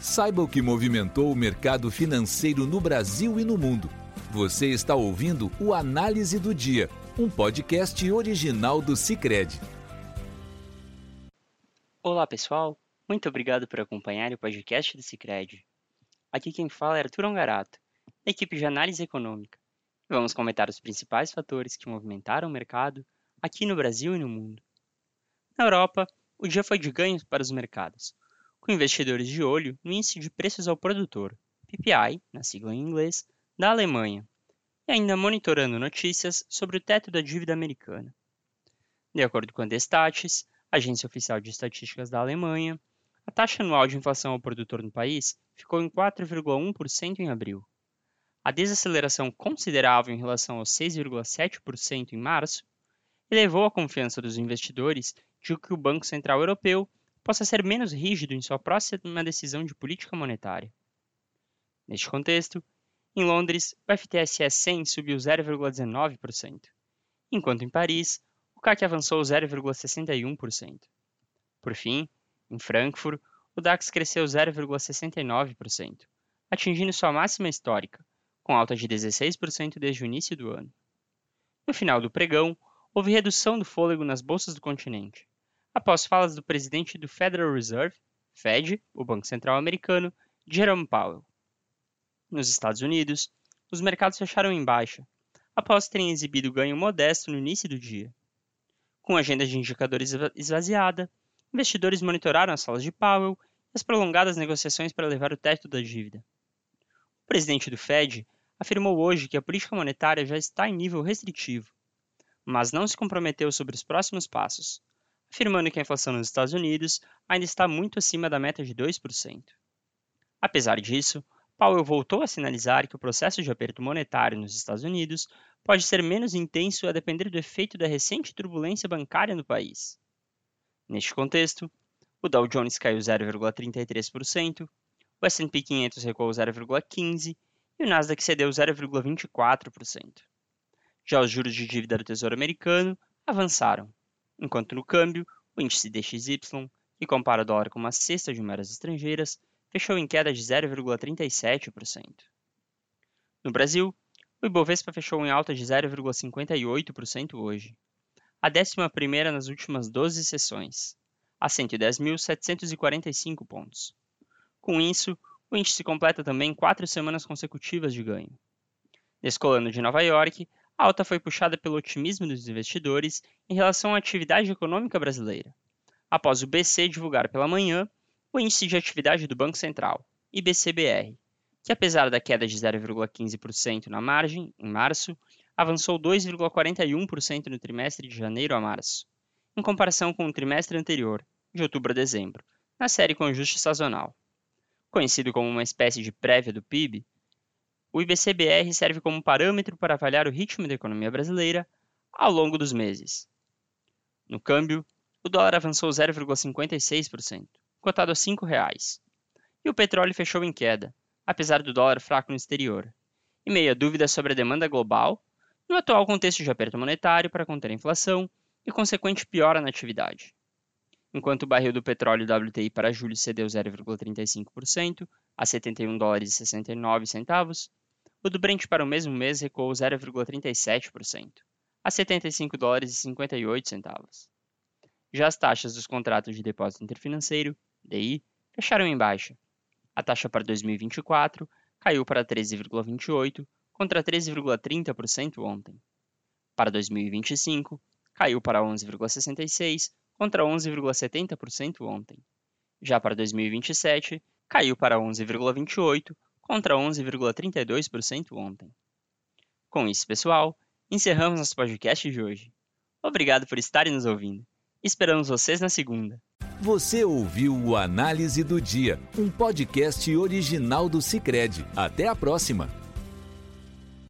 Saiba o que movimentou o mercado financeiro no Brasil e no mundo. Você está ouvindo o Análise do Dia, um podcast original do Cicred. Olá, pessoal. Muito obrigado por acompanhar o podcast do Cicred. Aqui quem fala é Arthur Ongarato, da equipe de análise econômica. Vamos comentar os principais fatores que movimentaram o mercado aqui no Brasil e no mundo. Na Europa, o dia foi de ganhos para os mercados, com investidores de olho no índice de preços ao produtor, PPI, na sigla em inglês, da Alemanha, e ainda monitorando notícias sobre o teto da dívida americana. De acordo com a Destatis, agência oficial de estatísticas da Alemanha, a taxa anual de inflação ao produtor no país ficou em 4,1% em abril. A desaceleração considerável em relação aos 6,7% em março elevou a confiança dos investidores de que o Banco Central Europeu possa ser menos rígido em sua próxima decisão de política monetária. Neste contexto, em Londres, o FTSE 100 subiu 0,19%, enquanto em Paris, o CAC avançou 0,61%. Por fim, em Frankfurt, o DAX cresceu 0,69%, atingindo sua máxima histórica, com alta de 16% desde o início do ano. No final do pregão, houve redução do fôlego nas bolsas do continente, após falas do presidente do Federal Reserve, Fed, o Banco Central Americano, Jerome Powell. Nos Estados Unidos, os mercados fecharam em baixa, após terem exibido ganho modesto no início do dia. Com a agenda de indicadores esvaziada, investidores monitoraram as falas de Powell e as prolongadas negociações para levar o teto da dívida. O presidente do Fed afirmou hoje que a política monetária já está em nível restritivo, mas não se comprometeu sobre os próximos passos, afirmando que a inflação nos Estados Unidos ainda está muito acima da meta de 2%. Apesar disso, Powell voltou a sinalizar que o processo de aperto monetário nos Estados Unidos pode ser menos intenso a depender do efeito da recente turbulência bancária no país. Neste contexto, o Dow Jones caiu 0,33%, o S&P 500 recuou 0,15% e o Nasdaq cedeu 0,24%. Já os juros de dívida do Tesouro Americano avançaram, enquanto no câmbio, o índice DXY, que compara o dólar com uma cesta de moedas estrangeiras, fechou em queda de 0,37%. No Brasil, o Ibovespa fechou em alta de 0,58% hoje, a 11ª nas últimas 12 sessões, a 110.745 pontos. Com isso, o índice completa também quatro semanas consecutivas de ganho. Descolando de Nova York, a alta foi puxada pelo otimismo dos investidores em relação à atividade econômica brasileira, após o BC divulgar pela manhã o Índice de Atividade do Banco Central, IBCBR, que apesar da queda de 0,15% na margem, em março, avançou 2,41% no trimestre de janeiro a março, em comparação com o trimestre anterior, de outubro a dezembro, na série com ajuste sazonal. Conhecido como uma espécie de prévia do PIB, o IBCBR serve como parâmetro para avaliar o ritmo da economia brasileira ao longo dos meses. No câmbio, o dólar avançou 0,56%, cotado a R$ 5,00. E o petróleo fechou em queda, apesar do dólar fraco no exterior, em meio a dúvidas sobre a demanda global, no atual contexto de aperto monetário para conter a inflação e consequente piora na atividade. Enquanto o barril do petróleo WTI para julho cedeu 0,35% a 71 dólares e 69 centavos, o do Brent para o mesmo mês recuou 0,37%, a 75 dólares e 58 centavos. Já as taxas dos contratos de depósito interfinanceiro, DI, fecharam em baixa. A taxa para 2024 caiu para 13,28 contra 13,30% ontem. Para 2025, caiu para 11,66 contra 11,70% ontem. Já para 2027, caiu para 11,28 contra 11,32% ontem. Com isso, pessoal, encerramos nosso podcast de hoje. Obrigado por estarem nos ouvindo. Esperamos vocês na segunda. Você ouviu o Análise do Dia, um podcast original do Cicred. Até a próxima!